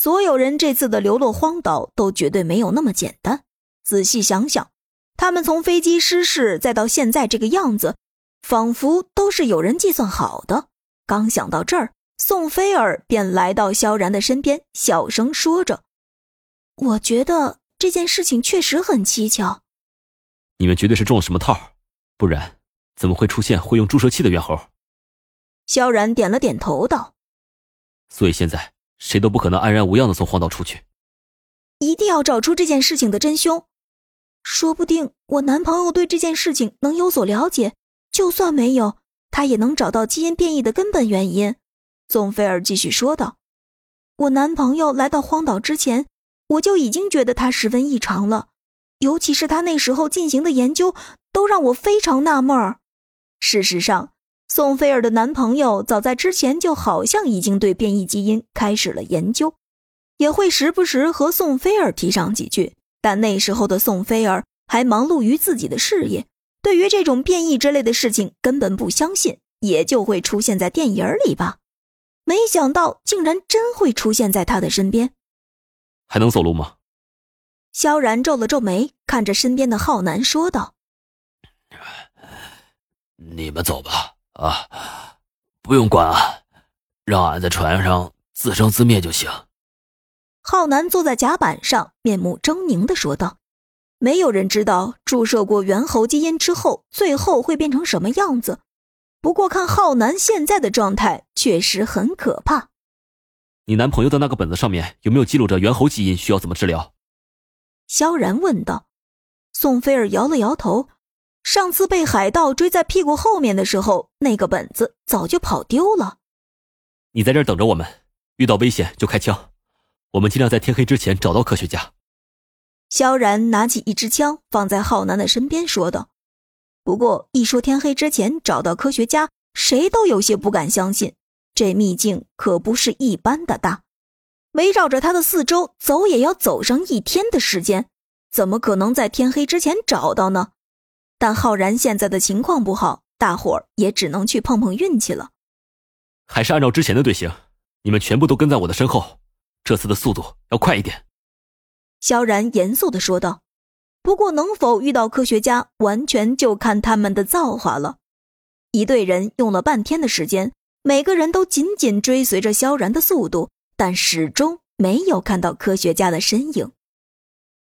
所有人这次的流落荒岛都绝对没有那么简单。仔细想想，他们从飞机失事再到现在这个样子，仿佛都是有人计算好的。刚想到这儿，宋菲儿便来到萧然的身边，小声说着：“我觉得这件事情确实很蹊跷。你们绝对是中了什么套，不然怎么会出现会用注射器的猿猴？”萧然点了点头，道：“所以现在谁都不可能安然无恙的从荒岛出去，一定要找出这件事情的真凶。说不定我男朋友对这件事情能有所了解，就算没有，他也能找到基因变异的根本原因。”宋菲尔继续说道：“我男朋友来到荒岛之前，我就已经觉得他十分异常了，尤其是他那时候进行的研究，都让我非常纳闷儿。事实上。”宋菲尔的男朋友早在之前就好像已经对变异基因开始了研究，也会时不时和宋菲尔提上几句。但那时候的宋菲尔还忙碌于自己的事业，对于这种变异之类的事情根本不相信，也就会出现在电影里吧。没想到竟然真会出现在他的身边。还能走路吗？萧然皱了皱眉，看着身边的浩南说道：“你们走吧。”啊，不用管啊，让俺在船上自生自灭就行。浩南坐在甲板上，面目狰狞的说道：“没有人知道注射过猿猴基因之后，最后会变成什么样子。不过看浩南现在的状态，确实很可怕。”你男朋友的那个本子上面有没有记录着猿猴基因需要怎么治疗？萧然问道。宋菲儿摇了摇头。上次被海盗追在屁股后面的时候，那个本子早就跑丢了。你在这儿等着我们，遇到危险就开枪。我们尽量在天黑之前找到科学家。萧然拿起一支枪放在浩南的身边，说道：“不过一说天黑之前找到科学家，谁都有些不敢相信。这秘境可不是一般的大，围绕着它的四周走也要走上一天的时间，怎么可能在天黑之前找到呢？”但浩然现在的情况不好，大伙儿也只能去碰碰运气了。还是按照之前的队形，你们全部都跟在我的身后，这次的速度要快一点。”萧然严肃的说道。“不过能否遇到科学家，完全就看他们的造化了。”一队人用了半天的时间，每个人都紧紧追随着萧然的速度，但始终没有看到科学家的身影。